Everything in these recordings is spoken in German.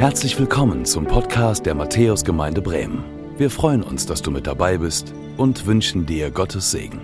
Herzlich willkommen zum Podcast der Matthäusgemeinde Bremen. Wir freuen uns, dass du mit dabei bist und wünschen dir Gottes Segen.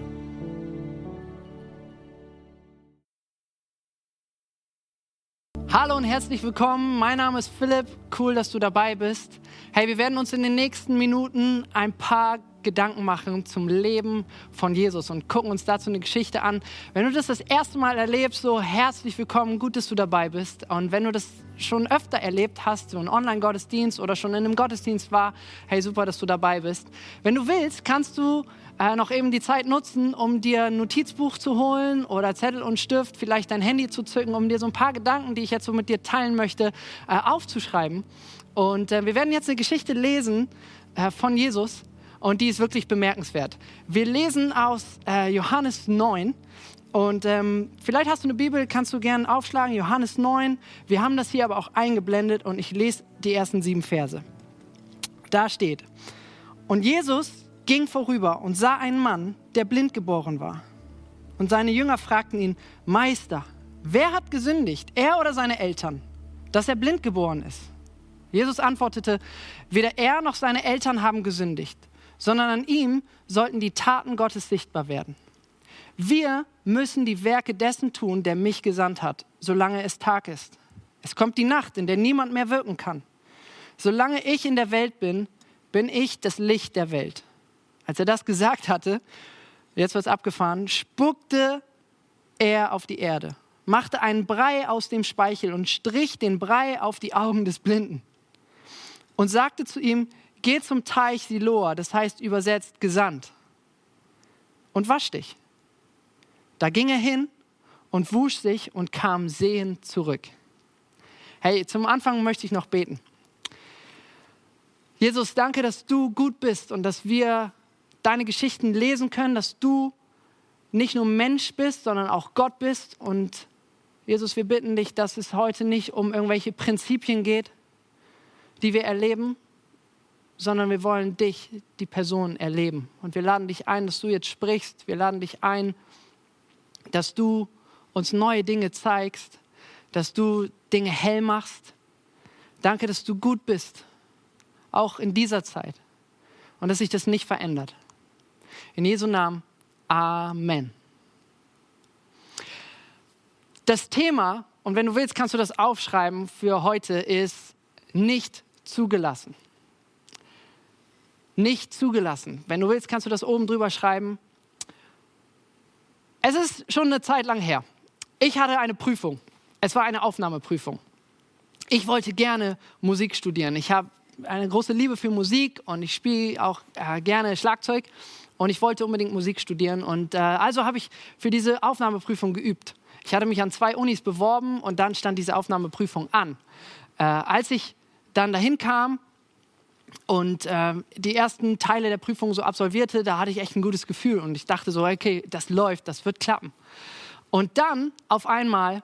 Hallo und herzlich willkommen. Mein Name ist Philipp. Cool, dass du dabei bist. Hey, wir werden uns in den nächsten Minuten ein paar Gedanken machen zum Leben von Jesus und gucken uns dazu eine Geschichte an. Wenn du das das erste Mal erlebst, so herzlich willkommen, gut, dass du dabei bist. Und wenn du das schon öfter erlebt hast, so einen Online-Gottesdienst oder schon in einem Gottesdienst war, hey, super, dass du dabei bist. Wenn du willst, kannst du äh, noch eben die Zeit nutzen, um dir ein Notizbuch zu holen oder Zettel und Stift, vielleicht dein Handy zu zücken, um dir so ein paar Gedanken, die ich jetzt so mit dir teilen möchte, äh, aufzuschreiben. Und äh, wir werden jetzt eine Geschichte lesen äh, von Jesus und die ist wirklich bemerkenswert. Wir lesen aus äh, Johannes 9 und ähm, vielleicht hast du eine Bibel, kannst du gerne aufschlagen, Johannes 9. Wir haben das hier aber auch eingeblendet und ich lese die ersten sieben Verse. Da steht, und Jesus ging vorüber und sah einen Mann, der blind geboren war. Und seine Jünger fragten ihn, Meister, wer hat gesündigt, er oder seine Eltern, dass er blind geboren ist? Jesus antwortete, weder er noch seine Eltern haben gesündigt sondern an ihm sollten die Taten Gottes sichtbar werden. Wir müssen die Werke dessen tun, der mich gesandt hat, solange es Tag ist. Es kommt die Nacht, in der niemand mehr wirken kann. Solange ich in der Welt bin, bin ich das Licht der Welt. Als er das gesagt hatte, jetzt wird es abgefahren, spuckte er auf die Erde, machte einen Brei aus dem Speichel und strich den Brei auf die Augen des Blinden und sagte zu ihm, Geh zum Teich Siloa, das heißt übersetzt gesandt, und wasch dich. Da ging er hin und wusch sich und kam sehend zurück. Hey, zum Anfang möchte ich noch beten. Jesus, danke, dass du gut bist und dass wir deine Geschichten lesen können, dass du nicht nur Mensch bist, sondern auch Gott bist. Und Jesus, wir bitten dich, dass es heute nicht um irgendwelche Prinzipien geht, die wir erleben, sondern wir wollen dich, die Person, erleben. Und wir laden dich ein, dass du jetzt sprichst. Wir laden dich ein, dass du uns neue Dinge zeigst, dass du Dinge hell machst. Danke, dass du gut bist, auch in dieser Zeit. Und dass sich das nicht verändert. In Jesu Namen, Amen. Das Thema, und wenn du willst, kannst du das aufschreiben für heute, ist nicht zugelassen nicht zugelassen. Wenn du willst, kannst du das oben drüber schreiben. Es ist schon eine Zeit lang her. Ich hatte eine Prüfung. Es war eine Aufnahmeprüfung. Ich wollte gerne Musik studieren. Ich habe eine große Liebe für Musik und ich spiele auch äh, gerne Schlagzeug und ich wollte unbedingt Musik studieren und äh, also habe ich für diese Aufnahmeprüfung geübt. Ich hatte mich an zwei Unis beworben und dann stand diese Aufnahmeprüfung an. Äh, als ich dann dahin kam, und äh, die ersten Teile der Prüfung so absolvierte, da hatte ich echt ein gutes Gefühl und ich dachte so, okay, das läuft, das wird klappen. Und dann auf einmal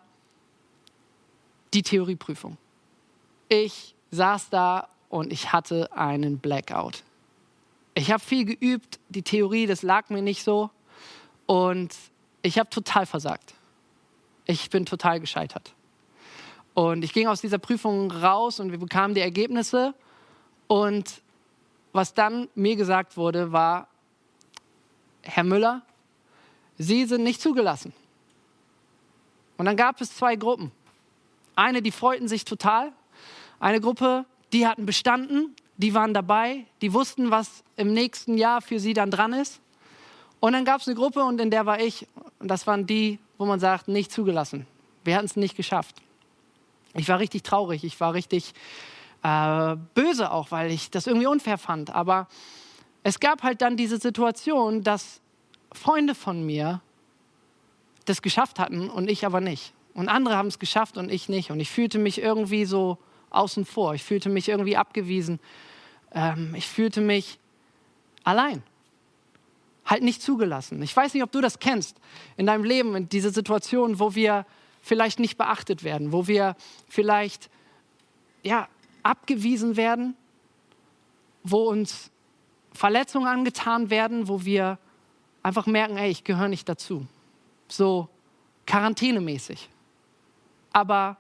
die Theorieprüfung. Ich saß da und ich hatte einen Blackout. Ich habe viel geübt, die Theorie, das lag mir nicht so und ich habe total versagt. Ich bin total gescheitert. Und ich ging aus dieser Prüfung raus und wir bekamen die Ergebnisse und was dann mir gesagt wurde, war, Herr Müller, Sie sind nicht zugelassen. Und dann gab es zwei Gruppen. Eine, die freuten sich total. Eine Gruppe, die hatten bestanden, die waren dabei, die wussten, was im nächsten Jahr für sie dann dran ist. Und dann gab es eine Gruppe und in der war ich. Und das waren die, wo man sagt, nicht zugelassen. Wir hatten es nicht geschafft. Ich war richtig traurig, ich war richtig äh, böse auch, weil ich das irgendwie unfair fand. Aber es gab halt dann diese Situation, dass Freunde von mir das geschafft hatten und ich aber nicht. Und andere haben es geschafft und ich nicht. Und ich fühlte mich irgendwie so außen vor. Ich fühlte mich irgendwie abgewiesen. Ähm, ich fühlte mich allein. Halt nicht zugelassen. Ich weiß nicht, ob du das kennst in deinem Leben, in diese Situation, wo wir vielleicht nicht beachtet werden, wo wir vielleicht ja, abgewiesen werden, wo uns Verletzungen angetan werden, wo wir einfach merken, ey, ich gehöre nicht dazu. So quarantänemäßig. Aber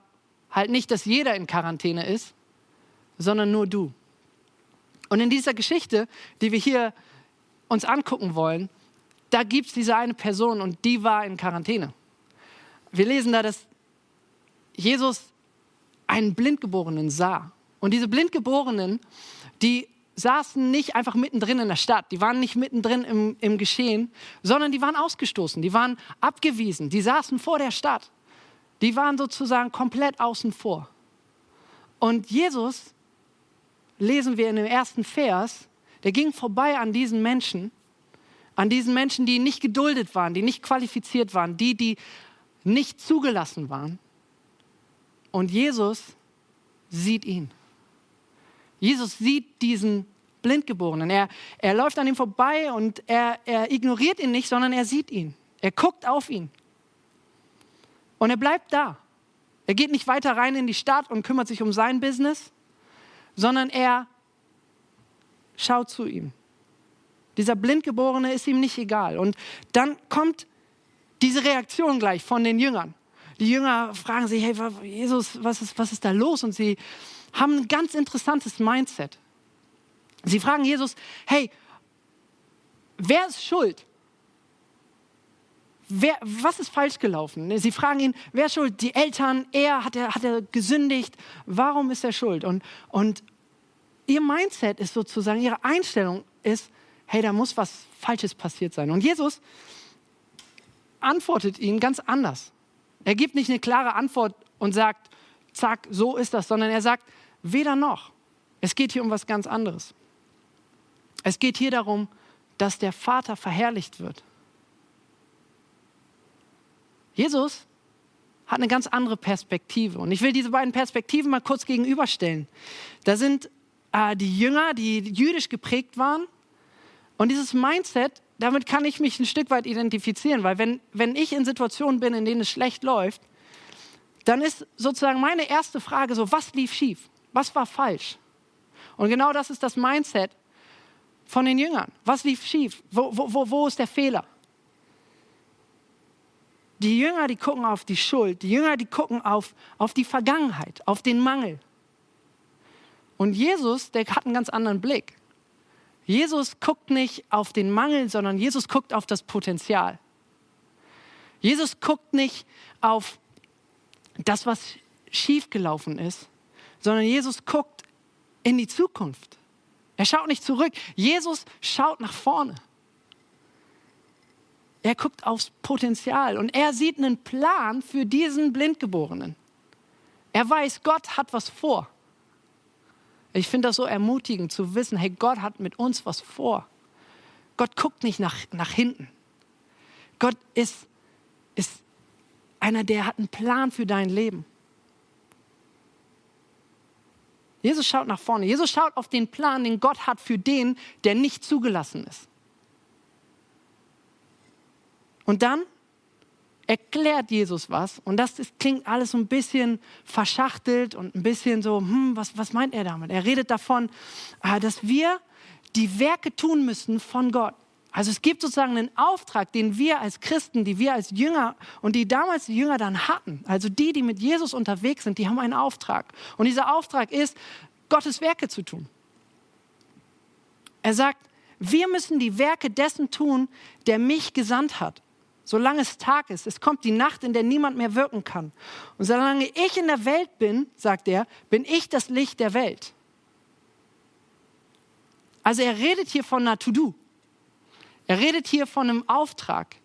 halt nicht, dass jeder in Quarantäne ist, sondern nur du. Und in dieser Geschichte, die wir hier uns angucken wollen, da gibt es diese eine Person und die war in Quarantäne. Wir lesen da, dass Jesus einen Blindgeborenen sah. Und diese Blindgeborenen, die saßen nicht einfach mittendrin in der Stadt, die waren nicht mittendrin im, im Geschehen, sondern die waren ausgestoßen, die waren abgewiesen, die saßen vor der Stadt. Die waren sozusagen komplett außen vor. Und Jesus, lesen wir in dem ersten Vers, der ging vorbei an diesen Menschen, an diesen Menschen, die nicht geduldet waren, die nicht qualifiziert waren, die, die nicht zugelassen waren. Und Jesus sieht ihn. Jesus sieht diesen Blindgeborenen. Er, er läuft an ihm vorbei und er, er ignoriert ihn nicht, sondern er sieht ihn. Er guckt auf ihn. Und er bleibt da. Er geht nicht weiter rein in die Stadt und kümmert sich um sein Business, sondern er schaut zu ihm. Dieser Blindgeborene ist ihm nicht egal. Und dann kommt diese Reaktion gleich von den Jüngern. Die Jünger fragen sich, hey, Jesus, was ist, was ist da los? Und sie haben ein ganz interessantes Mindset. Sie fragen Jesus, hey, wer ist schuld? Wer, was ist falsch gelaufen? Sie fragen ihn, wer ist schuld? Die Eltern, er, hat er, hat er gesündigt? Warum ist er schuld? Und, und ihr Mindset ist sozusagen, ihre Einstellung ist, hey, da muss was Falsches passiert sein. Und Jesus antwortet ihnen ganz anders. Er gibt nicht eine klare Antwort und sagt, zack, so ist das, sondern er sagt, Weder noch. Es geht hier um was ganz anderes. Es geht hier darum, dass der Vater verherrlicht wird. Jesus hat eine ganz andere Perspektive. Und ich will diese beiden Perspektiven mal kurz gegenüberstellen. Da sind äh, die Jünger, die jüdisch geprägt waren. Und dieses Mindset, damit kann ich mich ein Stück weit identifizieren, weil wenn, wenn ich in Situationen bin, in denen es schlecht läuft, dann ist sozusagen meine erste Frage so, was lief schief? Was war falsch? Und genau das ist das Mindset von den Jüngern. Was lief schief? Wo, wo, wo ist der Fehler? Die Jünger, die gucken auf die Schuld. Die Jünger, die gucken auf, auf die Vergangenheit, auf den Mangel. Und Jesus, der hat einen ganz anderen Blick. Jesus guckt nicht auf den Mangel, sondern Jesus guckt auf das Potenzial. Jesus guckt nicht auf das, was schiefgelaufen ist, sondern Jesus guckt in die Zukunft. Er schaut nicht zurück. Jesus schaut nach vorne. Er guckt aufs Potenzial und er sieht einen Plan für diesen Blindgeborenen. Er weiß, Gott hat was vor. Ich finde das so ermutigend zu wissen, hey, Gott hat mit uns was vor. Gott guckt nicht nach, nach hinten. Gott ist, ist einer, der hat einen Plan für dein Leben. Jesus schaut nach vorne. Jesus schaut auf den Plan, den Gott hat für den, der nicht zugelassen ist. Und dann erklärt Jesus was. Und das, das klingt alles so ein bisschen verschachtelt und ein bisschen so, hm, was, was meint er damit? Er redet davon, äh, dass wir die Werke tun müssen von Gott. Also es gibt sozusagen einen Auftrag, den wir als Christen, die wir als Jünger und die damals die Jünger dann hatten, also die, die mit Jesus unterwegs sind, die haben einen Auftrag. Und dieser Auftrag ist, Gottes Werke zu tun. Er sagt, wir müssen die Werke dessen tun, der mich gesandt hat. Solange es Tag ist, es kommt die Nacht, in der niemand mehr wirken kann. Und solange ich in der Welt bin, sagt er, bin ich das Licht der Welt. Also er redet hier von einer To-Do. Er redet hier von einem Auftrag.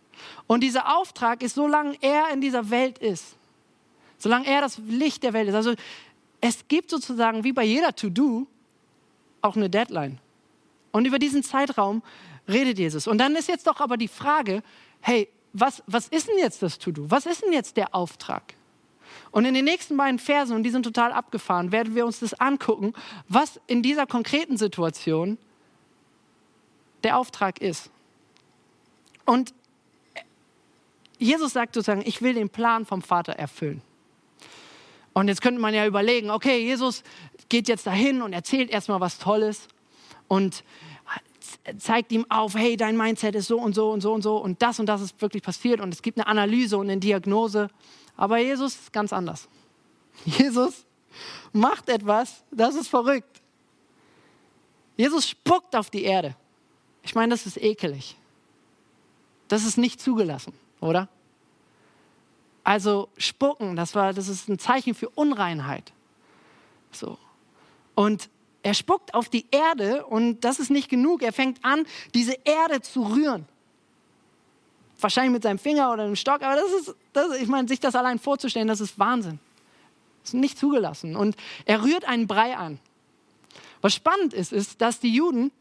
Und dieser Auftrag ist, solange er in dieser Welt ist, solange er das Licht der Welt ist. Also es gibt sozusagen wie bei jeder To-Do auch eine Deadline. Und über diesen Zeitraum redet Jesus. Und dann ist jetzt doch aber die Frage, hey, was, was ist denn jetzt das To-Do? Was ist denn jetzt der Auftrag? Und in den nächsten beiden Versen, und die sind total abgefahren, werden wir uns das angucken, was in dieser konkreten Situation der Auftrag ist. Und Jesus sagt sozusagen, ich will den Plan vom Vater erfüllen. Und jetzt könnte man ja überlegen, okay, Jesus geht jetzt dahin und erzählt erstmal was Tolles und zeigt ihm auf, hey, dein Mindset ist so und so und so und so und das und das ist wirklich passiert und es gibt eine Analyse und eine Diagnose. Aber Jesus ist ganz anders. Jesus macht etwas, das ist verrückt. Jesus spuckt auf die Erde. Ich meine, das ist ekelig. Das ist nicht zugelassen, oder? Also spucken, das war, das ist ein Zeichen für Unreinheit. So. Und er spuckt auf die Erde und das ist nicht genug. Er fängt an, diese Erde zu rühren. Wahrscheinlich mit seinem Finger oder einem Stock, aber das ist, das, ich meine, sich das allein vorzustellen, das ist Wahnsinn. Das ist nicht zugelassen. Und er rührt einen Brei an. Was spannend ist, ist, dass die Juden,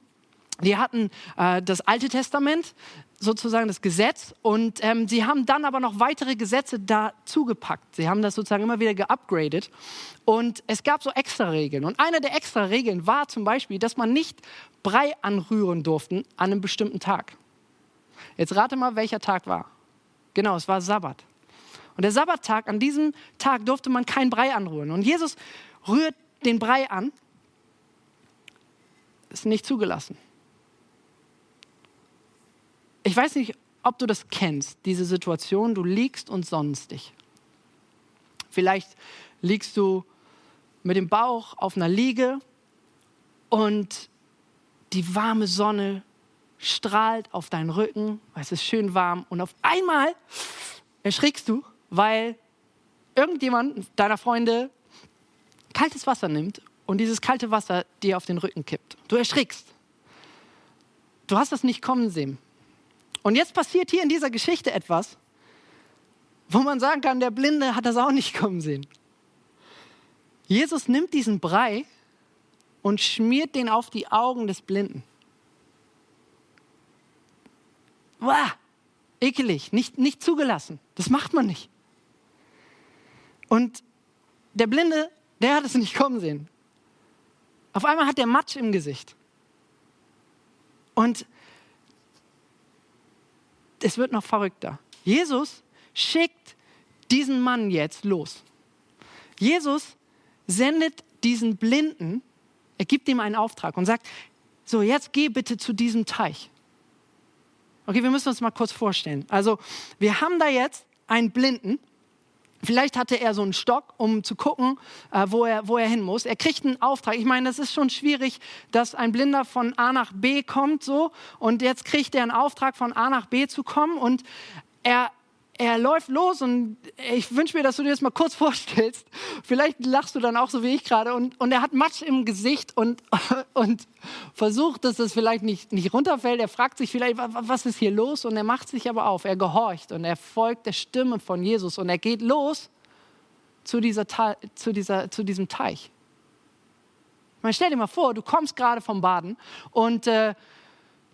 die hatten äh, das Alte Testament, sozusagen das Gesetz, und ähm, sie haben dann aber noch weitere Gesetze dazugepackt. Sie haben das sozusagen immer wieder geupgradet. Und es gab so extra Regeln. Und eine der extra Regeln war zum Beispiel, dass man nicht Brei anrühren durfte an einem bestimmten Tag. Jetzt rate mal, welcher Tag war. Genau, es war Sabbat. Und der Sabbattag, an diesem Tag durfte man kein Brei anrühren. Und Jesus rührt den Brei an. Ist nicht zugelassen. Ich weiß nicht, ob du das kennst, diese Situation, du liegst und sonnst dich. Vielleicht liegst du mit dem Bauch auf einer Liege und die warme Sonne strahlt auf deinen Rücken, es ist schön warm und auf einmal erschrickst du, weil irgendjemand deiner Freunde kaltes Wasser nimmt und dieses kalte Wasser dir auf den Rücken kippt. Du erschrickst. Du hast das nicht kommen sehen. Und jetzt passiert hier in dieser Geschichte etwas, wo man sagen kann, der Blinde hat das auch nicht kommen sehen. Jesus nimmt diesen Brei und schmiert den auf die Augen des Blinden. Wow, ekelig, nicht, nicht zugelassen. Das macht man nicht. Und der Blinde, der hat es nicht kommen sehen. Auf einmal hat der Matsch im Gesicht. Und es wird noch verrückter. Jesus schickt diesen Mann jetzt los. Jesus sendet diesen Blinden, er gibt ihm einen Auftrag und sagt, so jetzt geh bitte zu diesem Teich. Okay, wir müssen uns mal kurz vorstellen. Also, wir haben da jetzt einen Blinden. Vielleicht hatte er so einen Stock, um zu gucken, äh, wo, er, wo er hin muss. Er kriegt einen Auftrag. Ich meine, das ist schon schwierig, dass ein Blinder von A nach B kommt, so. Und jetzt kriegt er einen Auftrag, von A nach B zu kommen. Und er er läuft los und ich wünsche mir, dass du dir das mal kurz vorstellst. Vielleicht lachst du dann auch so wie ich gerade und, und er hat Matsch im Gesicht und, und versucht, dass das vielleicht nicht, nicht runterfällt. Er fragt sich vielleicht, was ist hier los? Und er macht sich aber auf. Er gehorcht und er folgt der Stimme von Jesus und er geht los zu, dieser, zu, dieser, zu diesem Teich. Man stell dir mal vor, du kommst gerade vom Baden und äh,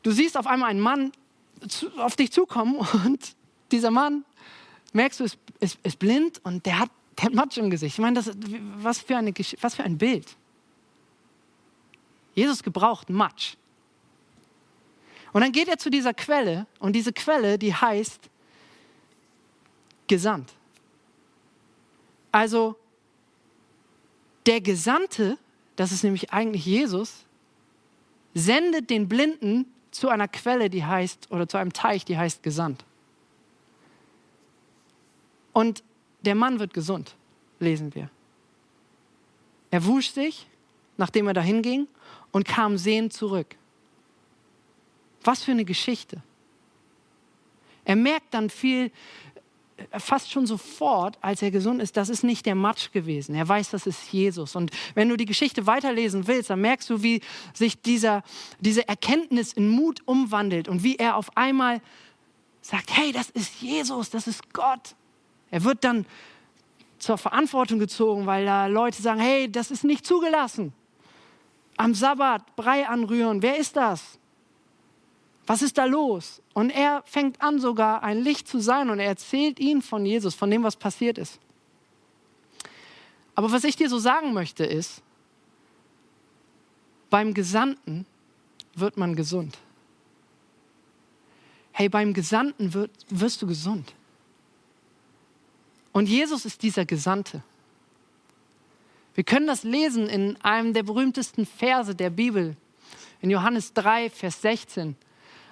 du siehst auf einmal einen Mann auf dich zukommen und dieser Mann merkst du, ist, ist, ist blind und der hat, der hat Matsch im Gesicht. Ich meine, das, was, für eine, was für ein Bild. Jesus gebraucht Matsch. Und dann geht er zu dieser Quelle und diese Quelle, die heißt Gesandt. Also der Gesandte, das ist nämlich eigentlich Jesus, sendet den Blinden zu einer Quelle, die heißt, oder zu einem Teich, die heißt Gesandt. Und der Mann wird gesund, lesen wir. Er wusch sich, nachdem er dahin ging, und kam sehend zurück. Was für eine Geschichte. Er merkt dann viel, äh, fast schon sofort, als er gesund ist, das ist nicht der Matsch gewesen. Er weiß, das ist Jesus. Und wenn du die Geschichte weiterlesen willst, dann merkst du, wie sich dieser, diese Erkenntnis in Mut umwandelt und wie er auf einmal sagt, hey, das ist Jesus, das ist Gott. Er wird dann zur Verantwortung gezogen, weil da Leute sagen, hey, das ist nicht zugelassen. Am Sabbat Brei anrühren, wer ist das? Was ist da los? Und er fängt an sogar ein Licht zu sein und er erzählt ihnen von Jesus, von dem, was passiert ist. Aber was ich dir so sagen möchte ist, beim Gesandten wird man gesund. Hey, beim Gesandten wird, wirst du gesund. Und Jesus ist dieser Gesandte. Wir können das lesen in einem der berühmtesten Verse der Bibel, in Johannes 3, Vers 16.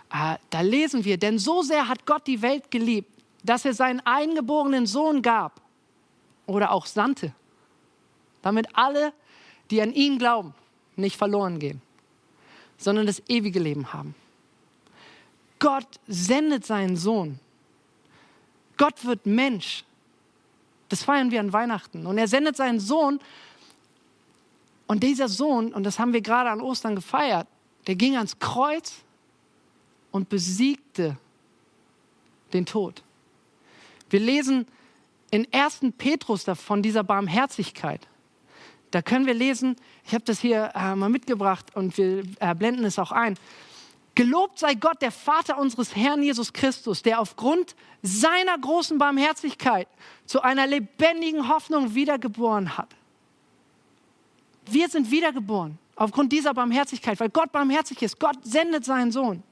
Ah, da lesen wir, denn so sehr hat Gott die Welt geliebt, dass er seinen eingeborenen Sohn gab oder auch sandte, damit alle, die an ihn glauben, nicht verloren gehen, sondern das ewige Leben haben. Gott sendet seinen Sohn. Gott wird Mensch. Das feiern wir an Weihnachten. Und er sendet seinen Sohn. Und dieser Sohn, und das haben wir gerade an Ostern gefeiert, der ging ans Kreuz und besiegte den Tod. Wir lesen in 1. Petrus von dieser Barmherzigkeit. Da können wir lesen, ich habe das hier äh, mal mitgebracht und wir äh, blenden es auch ein. Gelobt sei Gott, der Vater unseres Herrn Jesus Christus, der aufgrund seiner großen Barmherzigkeit zu einer lebendigen Hoffnung wiedergeboren hat. Wir sind wiedergeboren aufgrund dieser Barmherzigkeit, weil Gott barmherzig ist. Gott sendet seinen Sohn.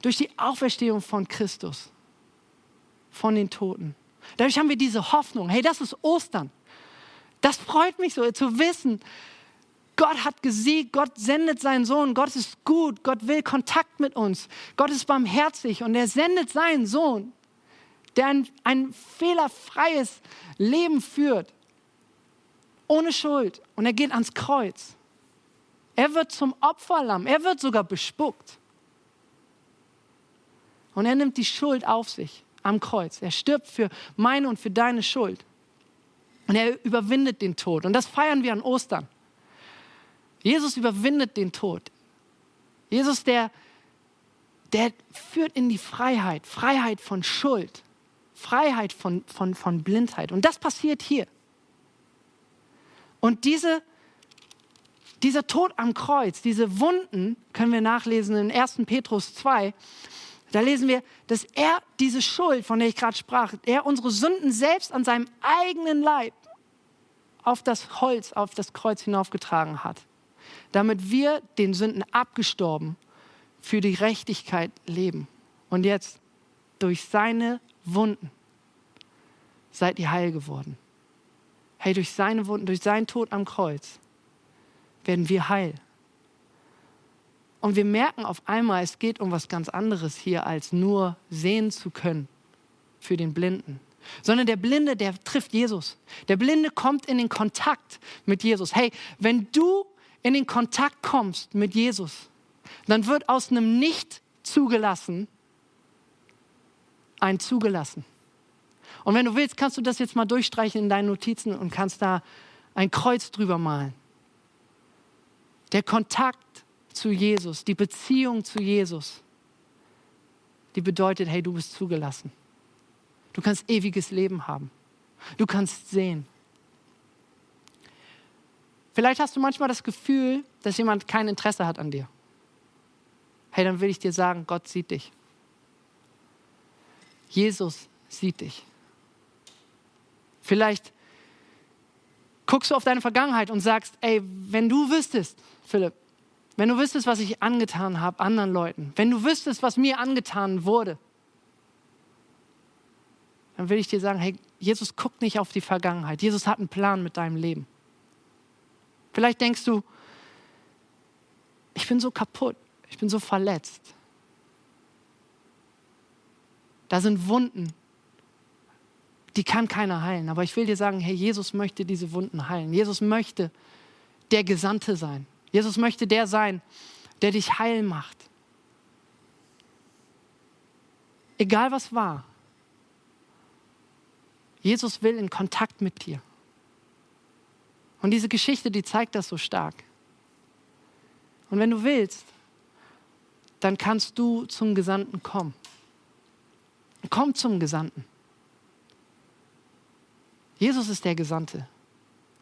Durch die Auferstehung von Christus, von den Toten. Dadurch haben wir diese Hoffnung. Hey, das ist Ostern. Das freut mich so zu wissen, Gott hat gesiegt, Gott sendet seinen Sohn, Gott ist gut, Gott will Kontakt mit uns, Gott ist barmherzig und er sendet seinen Sohn, der ein, ein fehlerfreies Leben führt, ohne Schuld und er geht ans Kreuz. Er wird zum Opferlamm, er wird sogar bespuckt. Und er nimmt die Schuld auf sich am Kreuz. Er stirbt für meine und für deine Schuld. Und er überwindet den Tod. Und das feiern wir an Ostern. Jesus überwindet den Tod. Jesus, der, der führt in die Freiheit, Freiheit von Schuld, Freiheit von, von, von Blindheit. Und das passiert hier. Und diese, dieser Tod am Kreuz, diese Wunden, können wir nachlesen in 1. Petrus 2, da lesen wir, dass er diese Schuld, von der ich gerade sprach, er unsere Sünden selbst an seinem eigenen Leib auf das Holz, auf das Kreuz hinaufgetragen hat damit wir den Sünden abgestorben für die Gerechtigkeit leben. Und jetzt durch seine Wunden seid ihr heil geworden. Hey, durch seine Wunden, durch seinen Tod am Kreuz werden wir heil. Und wir merken auf einmal, es geht um was ganz anderes hier, als nur sehen zu können für den Blinden. Sondern der Blinde, der trifft Jesus. Der Blinde kommt in den Kontakt mit Jesus. Hey, wenn du in den Kontakt kommst mit Jesus, dann wird aus einem Nicht zugelassen ein zugelassen. Und wenn du willst, kannst du das jetzt mal durchstreichen in deinen Notizen und kannst da ein Kreuz drüber malen. Der Kontakt zu Jesus, die Beziehung zu Jesus, die bedeutet, hey, du bist zugelassen. Du kannst ewiges Leben haben. Du kannst sehen. Vielleicht hast du manchmal das Gefühl, dass jemand kein Interesse hat an dir. Hey, dann will ich dir sagen, Gott sieht dich. Jesus sieht dich. Vielleicht guckst du auf deine Vergangenheit und sagst, ey, wenn du wüsstest, Philipp, wenn du wüsstest, was ich angetan habe anderen Leuten, wenn du wüsstest, was mir angetan wurde, dann will ich dir sagen, hey, Jesus guckt nicht auf die Vergangenheit. Jesus hat einen Plan mit deinem Leben. Vielleicht denkst du, ich bin so kaputt, ich bin so verletzt. Da sind Wunden, die kann keiner heilen. Aber ich will dir sagen, hey, Jesus möchte diese Wunden heilen. Jesus möchte der Gesandte sein. Jesus möchte der sein, der dich heil macht. Egal was war. Jesus will in Kontakt mit dir. Und diese Geschichte, die zeigt das so stark. Und wenn du willst, dann kannst du zum Gesandten kommen. Komm zum Gesandten. Jesus ist der Gesandte,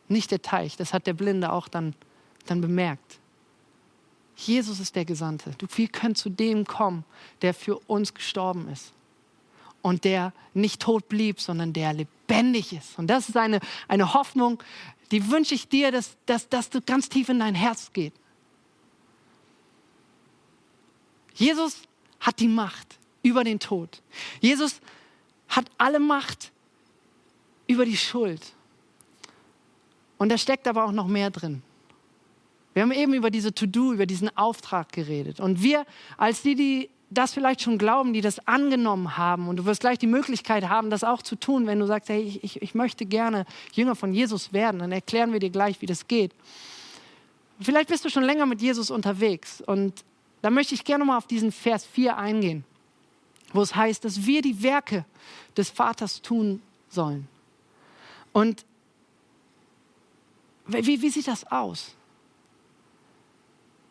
nicht der Teich. Das hat der Blinde auch dann, dann bemerkt. Jesus ist der Gesandte. Wir können zu dem kommen, der für uns gestorben ist und der nicht tot blieb, sondern der lebendig ist. Und das ist eine, eine Hoffnung, die wünsche ich dir, dass, dass, dass du ganz tief in dein Herz geht. Jesus hat die Macht über den Tod. Jesus hat alle Macht über die Schuld. Und da steckt aber auch noch mehr drin. Wir haben eben über diese To-Do, über diesen Auftrag geredet. Und wir, als die, die das vielleicht schon glauben, die das angenommen haben. Und du wirst gleich die Möglichkeit haben, das auch zu tun, wenn du sagst, hey, ich, ich, möchte gerne Jünger von Jesus werden. Dann erklären wir dir gleich, wie das geht. Vielleicht bist du schon länger mit Jesus unterwegs. Und da möchte ich gerne mal auf diesen Vers 4 eingehen, wo es heißt, dass wir die Werke des Vaters tun sollen. Und wie, wie sieht das aus?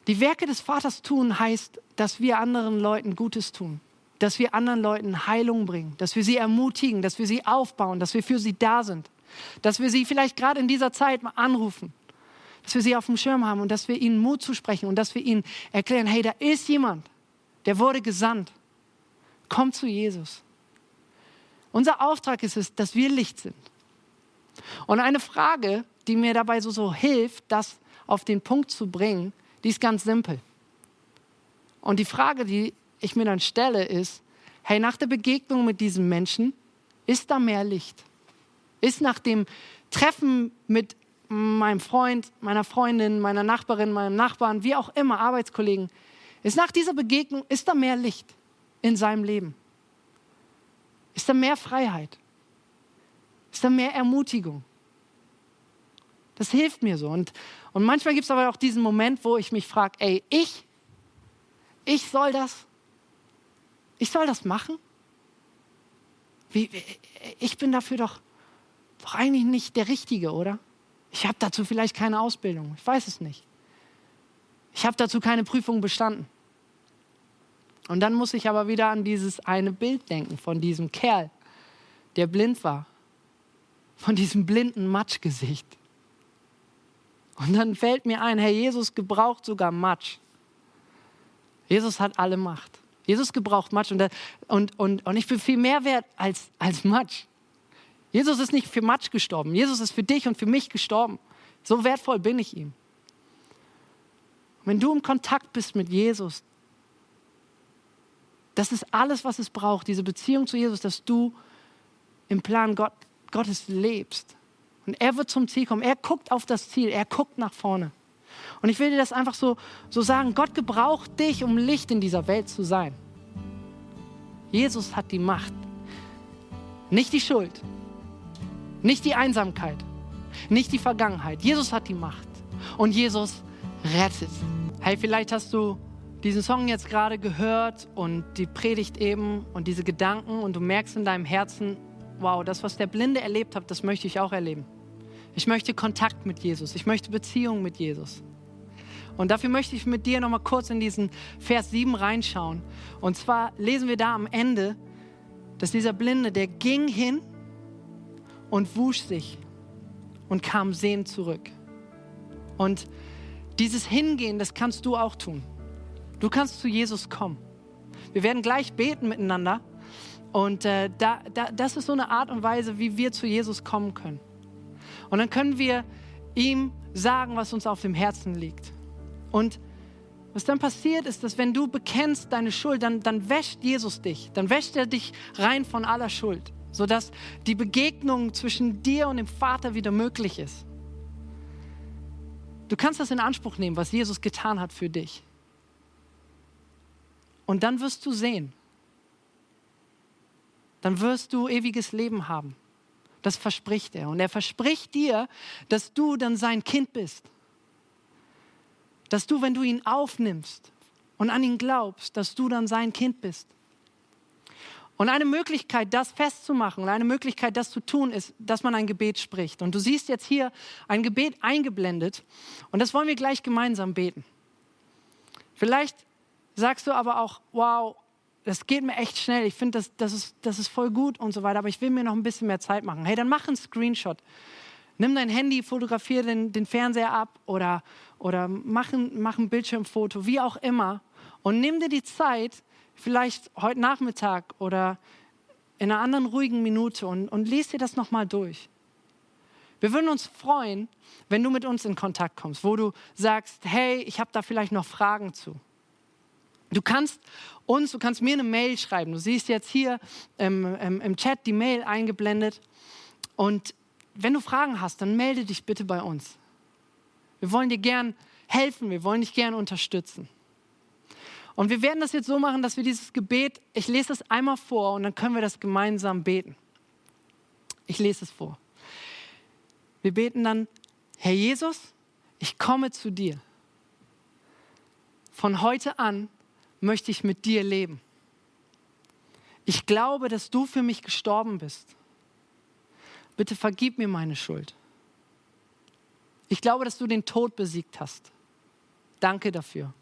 Die Werke des Vaters tun heißt, dass wir anderen Leuten Gutes tun, dass wir anderen Leuten Heilung bringen, dass wir sie ermutigen, dass wir sie aufbauen, dass wir für sie da sind, dass wir sie vielleicht gerade in dieser Zeit mal anrufen, dass wir sie auf dem Schirm haben und dass wir ihnen Mut zusprechen und dass wir ihnen erklären, hey, da ist jemand, der wurde gesandt. Komm zu Jesus. Unser Auftrag ist es, dass wir Licht sind. Und eine Frage, die mir dabei so, so hilft, das auf den Punkt zu bringen, die ist ganz simpel. Und die Frage, die ich mir dann stelle, ist, hey, nach der Begegnung mit diesem Menschen, ist da mehr Licht? Ist nach dem Treffen mit meinem Freund, meiner Freundin, meiner Nachbarin, meinem Nachbarn, wie auch immer, Arbeitskollegen, ist nach dieser Begegnung, ist da mehr Licht in seinem Leben? Ist da mehr Freiheit? Ist da mehr Ermutigung? Das hilft mir so. Und, und manchmal gibt es aber auch diesen Moment, wo ich mich frage, ey, ich, ich soll das, ich soll das machen? Wie, ich bin dafür doch, doch eigentlich nicht der Richtige, oder? Ich habe dazu vielleicht keine Ausbildung, ich weiß es nicht. Ich habe dazu keine Prüfung bestanden. Und dann muss ich aber wieder an dieses eine Bild denken von diesem Kerl, der blind war, von diesem blinden Matschgesicht. Und dann fällt mir ein, Herr Jesus gebraucht sogar Matsch. Jesus hat alle Macht. Jesus gebraucht Matsch und, und, und, und ich bin viel mehr wert als, als Matsch. Jesus ist nicht für Matsch gestorben. Jesus ist für dich und für mich gestorben. So wertvoll bin ich ihm. Wenn du im Kontakt bist mit Jesus, das ist alles, was es braucht, diese Beziehung zu Jesus, dass du im Plan Gott, Gottes lebst. Und er wird zum Ziel kommen. Er guckt auf das Ziel. Er guckt nach vorne. Und ich will dir das einfach so, so sagen. Gott gebraucht dich, um Licht in dieser Welt zu sein. Jesus hat die Macht. Nicht die Schuld. Nicht die Einsamkeit. Nicht die Vergangenheit. Jesus hat die Macht. Und Jesus rettet. Hey, vielleicht hast du diesen Song jetzt gerade gehört und die Predigt eben und diese Gedanken und du merkst in deinem Herzen, wow, das, was der Blinde erlebt hat, das möchte ich auch erleben. Ich möchte Kontakt mit Jesus. Ich möchte Beziehung mit Jesus. Und dafür möchte ich mit dir nochmal kurz in diesen Vers 7 reinschauen. Und zwar lesen wir da am Ende, dass dieser Blinde, der ging hin und wusch sich und kam sehend zurück. Und dieses Hingehen, das kannst du auch tun. Du kannst zu Jesus kommen. Wir werden gleich beten miteinander. Und äh, da, da, das ist so eine Art und Weise, wie wir zu Jesus kommen können. Und dann können wir ihm sagen, was uns auf dem Herzen liegt. Und was dann passiert ist, dass wenn du bekennst deine Schuld, dann, dann wäscht Jesus dich. Dann wäscht er dich rein von aller Schuld, sodass die Begegnung zwischen dir und dem Vater wieder möglich ist. Du kannst das in Anspruch nehmen, was Jesus getan hat für dich. Und dann wirst du sehen. Dann wirst du ewiges Leben haben. Das verspricht er. Und er verspricht dir, dass du dann sein Kind bist. Dass du, wenn du ihn aufnimmst und an ihn glaubst, dass du dann sein Kind bist. Und eine Möglichkeit, das festzumachen eine Möglichkeit, das zu tun, ist, dass man ein Gebet spricht. Und du siehst jetzt hier ein Gebet eingeblendet und das wollen wir gleich gemeinsam beten. Vielleicht sagst du aber auch, wow, das geht mir echt schnell, ich finde, das, das, ist, das ist voll gut und so weiter, aber ich will mir noch ein bisschen mehr Zeit machen. Hey, dann mach einen Screenshot. Nimm dein Handy, fotografiere den, den Fernseher ab oder, oder mach, ein, mach ein Bildschirmfoto, wie auch immer. Und nimm dir die Zeit, vielleicht heute Nachmittag oder in einer anderen ruhigen Minute und, und lies dir das nochmal durch. Wir würden uns freuen, wenn du mit uns in Kontakt kommst, wo du sagst, hey, ich habe da vielleicht noch Fragen zu. Du kannst uns, du kannst mir eine Mail schreiben. Du siehst jetzt hier im, im, im Chat die Mail eingeblendet. Und wenn du Fragen hast, dann melde dich bitte bei uns. Wir wollen dir gern helfen, wir wollen dich gern unterstützen. Und wir werden das jetzt so machen, dass wir dieses Gebet, ich lese es einmal vor und dann können wir das gemeinsam beten. Ich lese es vor. Wir beten dann, Herr Jesus, ich komme zu dir. Von heute an möchte ich mit dir leben. Ich glaube, dass du für mich gestorben bist. Bitte vergib mir meine Schuld. Ich glaube, dass du den Tod besiegt hast. Danke dafür.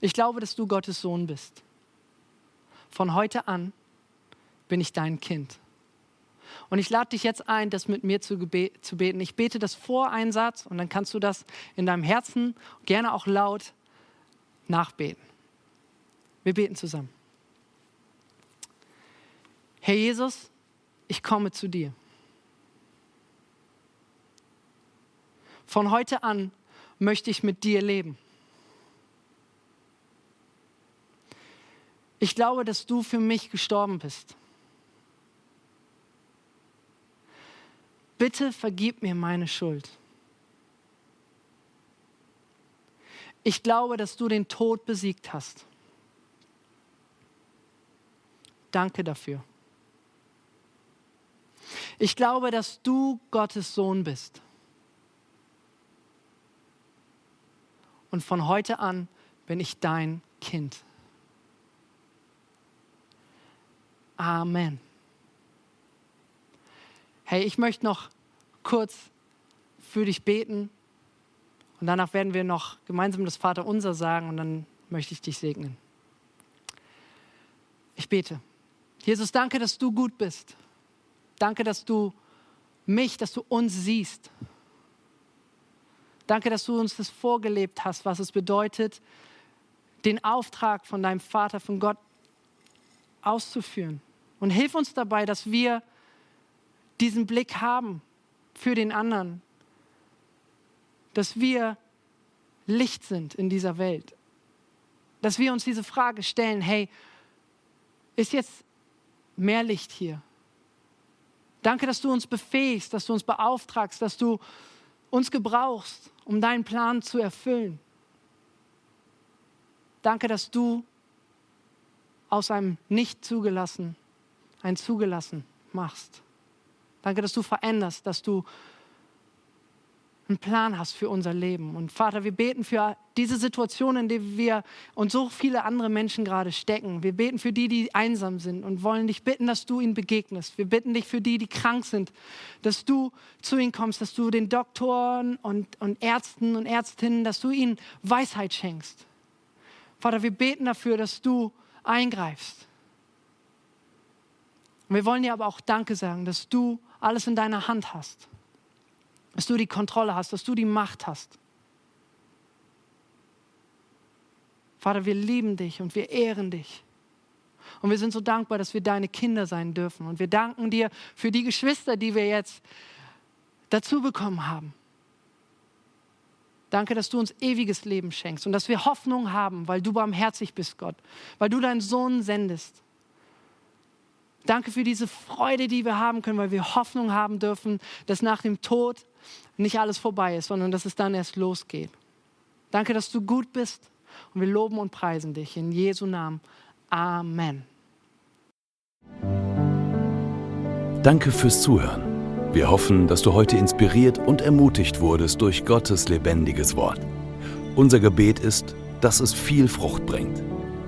Ich glaube, dass du Gottes Sohn bist. Von heute an bin ich dein Kind. Und ich lade dich jetzt ein, das mit mir zu, zu beten. Ich bete das vor einen und dann kannst du das in deinem Herzen gerne auch laut nachbeten. Wir beten zusammen. Herr Jesus, ich komme zu dir. Von heute an möchte ich mit dir leben. Ich glaube, dass du für mich gestorben bist. Bitte vergib mir meine Schuld. Ich glaube, dass du den Tod besiegt hast. Danke dafür. Ich glaube, dass du Gottes Sohn bist. Und von heute an bin ich dein Kind. Amen. Hey, ich möchte noch kurz für dich beten und danach werden wir noch gemeinsam das Vaterunser sagen und dann möchte ich dich segnen. Ich bete. Jesus, danke, dass du gut bist. Danke, dass du mich, dass du uns siehst. Danke, dass du uns das vorgelebt hast, was es bedeutet, den Auftrag von deinem Vater, von Gott auszuführen. Und hilf uns dabei, dass wir diesen Blick haben für den anderen, dass wir Licht sind in dieser Welt, dass wir uns diese Frage stellen, hey, ist jetzt mehr Licht hier? Danke, dass du uns befähigst, dass du uns beauftragst, dass du uns gebrauchst, um deinen Plan zu erfüllen. Danke, dass du aus einem nicht zugelassen ein zugelassen machst. Danke, dass du veränderst, dass du einen Plan hast für unser Leben. Und Vater, wir beten für diese Situation, in der wir und so viele andere Menschen gerade stecken. Wir beten für die, die einsam sind und wollen dich bitten, dass du ihnen begegnest. Wir bitten dich für die, die krank sind, dass du zu ihnen kommst, dass du den Doktoren und, und Ärzten und Ärztinnen, dass du ihnen Weisheit schenkst. Vater, wir beten dafür, dass du eingreifst. Und wir wollen dir aber auch Danke sagen, dass du alles in deiner Hand hast. Dass du die Kontrolle hast, dass du die Macht hast. Vater, wir lieben dich und wir ehren dich. Und wir sind so dankbar, dass wir deine Kinder sein dürfen. Und wir danken dir für die Geschwister, die wir jetzt dazu bekommen haben. Danke, dass du uns ewiges Leben schenkst und dass wir Hoffnung haben, weil du barmherzig bist, Gott, weil du deinen Sohn sendest. Danke für diese Freude, die wir haben können, weil wir Hoffnung haben dürfen, dass nach dem Tod nicht alles vorbei ist, sondern dass es dann erst losgeht. Danke, dass du gut bist und wir loben und preisen dich in Jesu Namen. Amen. Danke fürs Zuhören. Wir hoffen, dass du heute inspiriert und ermutigt wurdest durch Gottes lebendiges Wort. Unser Gebet ist, dass es viel Frucht bringt.